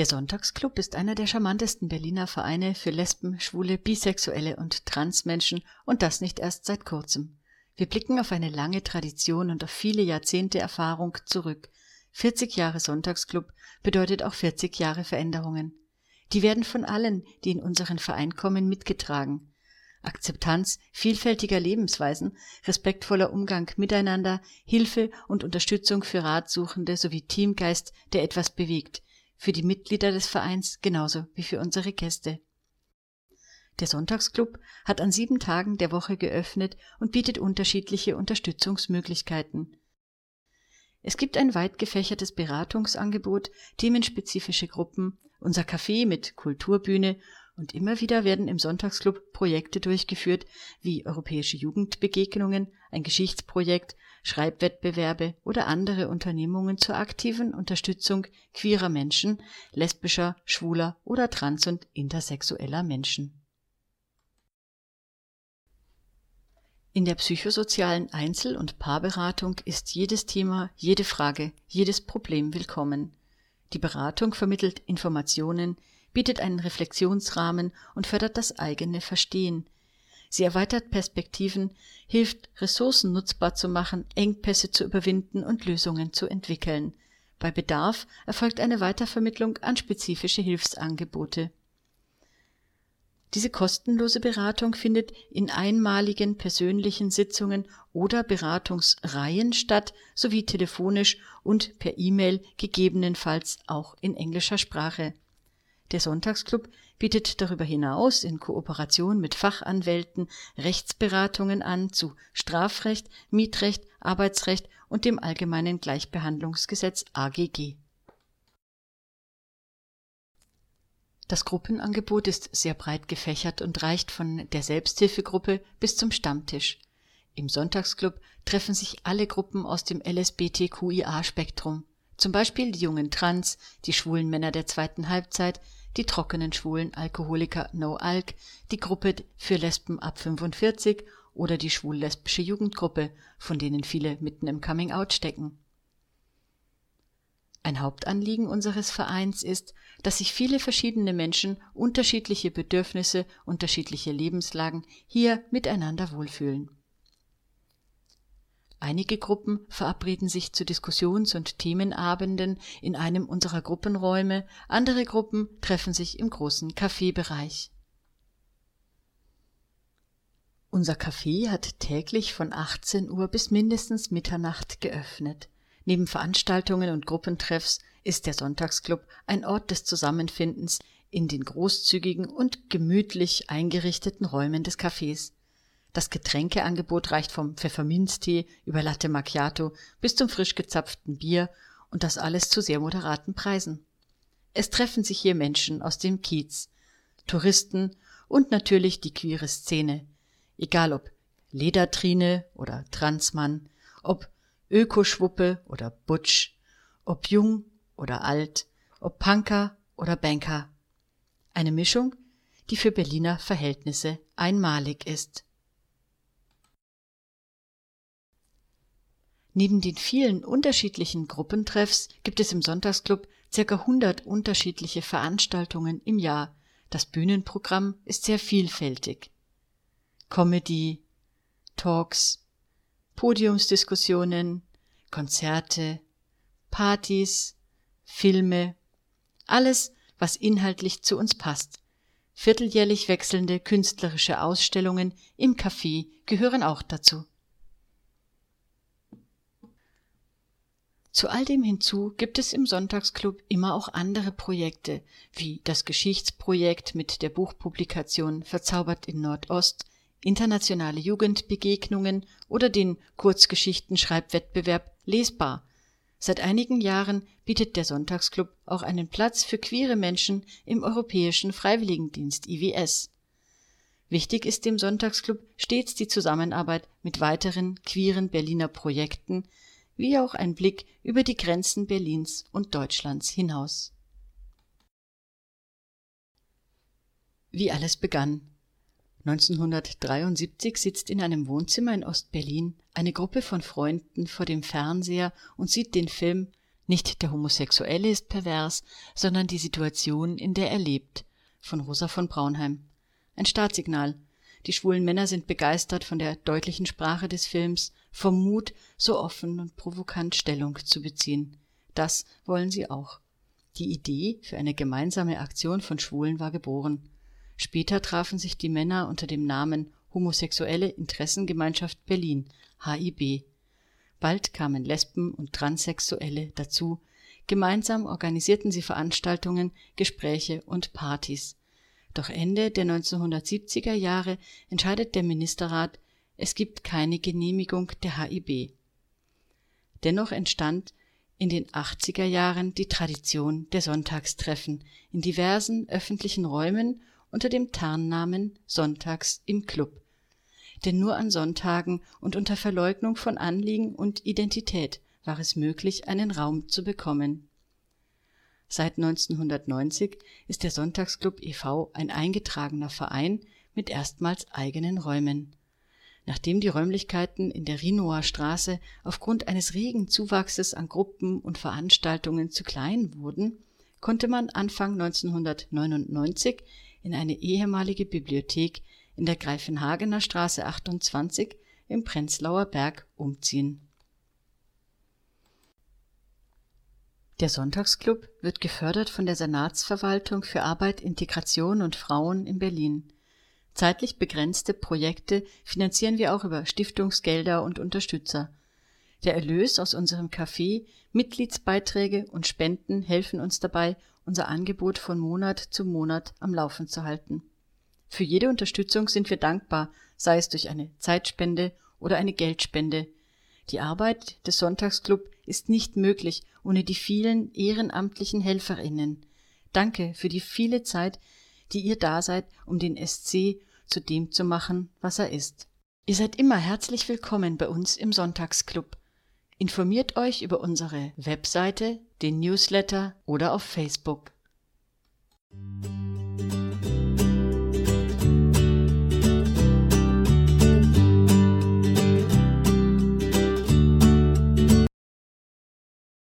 Der Sonntagsclub ist einer der charmantesten Berliner Vereine für Lesben, Schwule, Bisexuelle und Transmenschen und das nicht erst seit kurzem. Wir blicken auf eine lange Tradition und auf viele Jahrzehnte Erfahrung zurück. 40 Jahre Sonntagsclub bedeutet auch 40 Jahre Veränderungen. Die werden von allen, die in unseren Verein kommen, mitgetragen. Akzeptanz vielfältiger Lebensweisen, respektvoller Umgang miteinander, Hilfe und Unterstützung für Ratsuchende sowie Teamgeist, der etwas bewegt – für die Mitglieder des Vereins genauso wie für unsere Gäste. Der Sonntagsclub hat an sieben Tagen der Woche geöffnet und bietet unterschiedliche Unterstützungsmöglichkeiten. Es gibt ein weit gefächertes Beratungsangebot, themenspezifische Gruppen, unser Café mit Kulturbühne und immer wieder werden im Sonntagsclub Projekte durchgeführt wie europäische Jugendbegegnungen, ein Geschichtsprojekt, Schreibwettbewerbe oder andere Unternehmungen zur aktiven Unterstützung queerer Menschen, lesbischer, schwuler oder trans- und intersexueller Menschen. In der psychosozialen Einzel- und Paarberatung ist jedes Thema, jede Frage, jedes Problem willkommen. Die Beratung vermittelt Informationen, bietet einen Reflexionsrahmen und fördert das eigene Verstehen. Sie erweitert Perspektiven, hilft, Ressourcen nutzbar zu machen, Engpässe zu überwinden und Lösungen zu entwickeln. Bei Bedarf erfolgt eine Weitervermittlung an spezifische Hilfsangebote. Diese kostenlose Beratung findet in einmaligen persönlichen Sitzungen oder Beratungsreihen statt, sowie telefonisch und per E-Mail, gegebenenfalls auch in englischer Sprache der Sonntagsclub bietet darüber hinaus in Kooperation mit Fachanwälten Rechtsberatungen an zu Strafrecht, Mietrecht, Arbeitsrecht und dem Allgemeinen Gleichbehandlungsgesetz AGG. Das Gruppenangebot ist sehr breit gefächert und reicht von der Selbsthilfegruppe bis zum Stammtisch. Im Sonntagsclub treffen sich alle Gruppen aus dem LSBTQIA-Spektrum, zum Beispiel die jungen Trans, die schwulen Männer der zweiten Halbzeit, die trockenen schwulen Alkoholiker No Alk, die Gruppe für Lesben ab 45 oder die schwul-lesbische Jugendgruppe, von denen viele mitten im Coming-out stecken. Ein Hauptanliegen unseres Vereins ist, dass sich viele verschiedene Menschen unterschiedliche Bedürfnisse, unterschiedliche Lebenslagen hier miteinander wohlfühlen Einige Gruppen verabreden sich zu Diskussions und Themenabenden in einem unserer Gruppenräume, andere Gruppen treffen sich im großen Kaffeebereich. Unser Café hat täglich von 18 Uhr bis mindestens Mitternacht geöffnet. Neben Veranstaltungen und Gruppentreffs ist der Sonntagsclub ein Ort des Zusammenfindens in den großzügigen und gemütlich eingerichteten Räumen des Cafés das Getränkeangebot reicht vom Pfefferminztee über Latte Macchiato bis zum frisch gezapften Bier und das alles zu sehr moderaten Preisen. Es treffen sich hier Menschen aus dem Kiez, Touristen und natürlich die queere Szene, egal ob Ledertrine oder Transmann, ob Ökoschwuppe oder Butch, ob jung oder alt, ob Punker oder Banker. Eine Mischung, die für Berliner Verhältnisse einmalig ist. Neben den vielen unterschiedlichen Gruppentreffs gibt es im Sonntagsclub circa 100 unterschiedliche Veranstaltungen im Jahr. Das Bühnenprogramm ist sehr vielfältig. Comedy, Talks, Podiumsdiskussionen, Konzerte, Partys, Filme, alles, was inhaltlich zu uns passt. Vierteljährlich wechselnde künstlerische Ausstellungen im Café gehören auch dazu. Zu all dem hinzu gibt es im Sonntagsclub immer auch andere Projekte, wie das Geschichtsprojekt mit der Buchpublikation Verzaubert in Nordost, internationale Jugendbegegnungen oder den Kurzgeschichten-Schreibwettbewerb Lesbar. Seit einigen Jahren bietet der Sonntagsclub auch einen Platz für queere Menschen im Europäischen Freiwilligendienst IWS. Wichtig ist dem Sonntagsclub stets die Zusammenarbeit mit weiteren queeren Berliner Projekten, wie auch ein Blick über die Grenzen Berlins und Deutschlands hinaus Wie alles begann. 1973 sitzt in einem Wohnzimmer in Ost-Berlin eine Gruppe von Freunden vor dem Fernseher und sieht den Film Nicht der Homosexuelle ist pervers, sondern die Situation, in der er lebt von Rosa von Braunheim. Ein Startsignal. Die schwulen Männer sind begeistert von der deutlichen Sprache des Films, vom Mut, so offen und provokant Stellung zu beziehen. Das wollen sie auch. Die Idee für eine gemeinsame Aktion von Schwulen war geboren. Später trafen sich die Männer unter dem Namen Homosexuelle Interessengemeinschaft Berlin (HIB). Bald kamen Lesben und Transsexuelle dazu, gemeinsam organisierten sie Veranstaltungen, Gespräche und Partys. Doch Ende der 1970er Jahre entscheidet der Ministerrat, es gibt keine Genehmigung der HIB. Dennoch entstand in den 80er Jahren die Tradition der Sonntagstreffen in diversen öffentlichen Räumen unter dem Tarnnamen Sonntags im Club. Denn nur an Sonntagen und unter Verleugnung von Anliegen und Identität war es möglich, einen Raum zu bekommen. Seit 1990 ist der Sonntagsclub e.V. ein eingetragener Verein mit erstmals eigenen Räumen. Nachdem die Räumlichkeiten in der Rinoer Straße aufgrund eines regen Zuwachses an Gruppen und Veranstaltungen zu klein wurden, konnte man Anfang 1999 in eine ehemalige Bibliothek in der Greifenhagener Straße 28 im Prenzlauer Berg umziehen. Der Sonntagsclub wird gefördert von der Senatsverwaltung für Arbeit, Integration und Frauen in Berlin. Zeitlich begrenzte Projekte finanzieren wir auch über Stiftungsgelder und Unterstützer. Der Erlös aus unserem Café, Mitgliedsbeiträge und Spenden helfen uns dabei, unser Angebot von Monat zu Monat am Laufen zu halten. Für jede Unterstützung sind wir dankbar, sei es durch eine Zeitspende oder eine Geldspende. Die Arbeit des Sonntagsclub ist nicht möglich ohne die vielen ehrenamtlichen Helferinnen. Danke für die viele Zeit, die ihr da seid, um den SC zu dem zu machen, was er ist. Ihr seid immer herzlich willkommen bei uns im Sonntagsclub. Informiert euch über unsere Webseite, den Newsletter oder auf Facebook.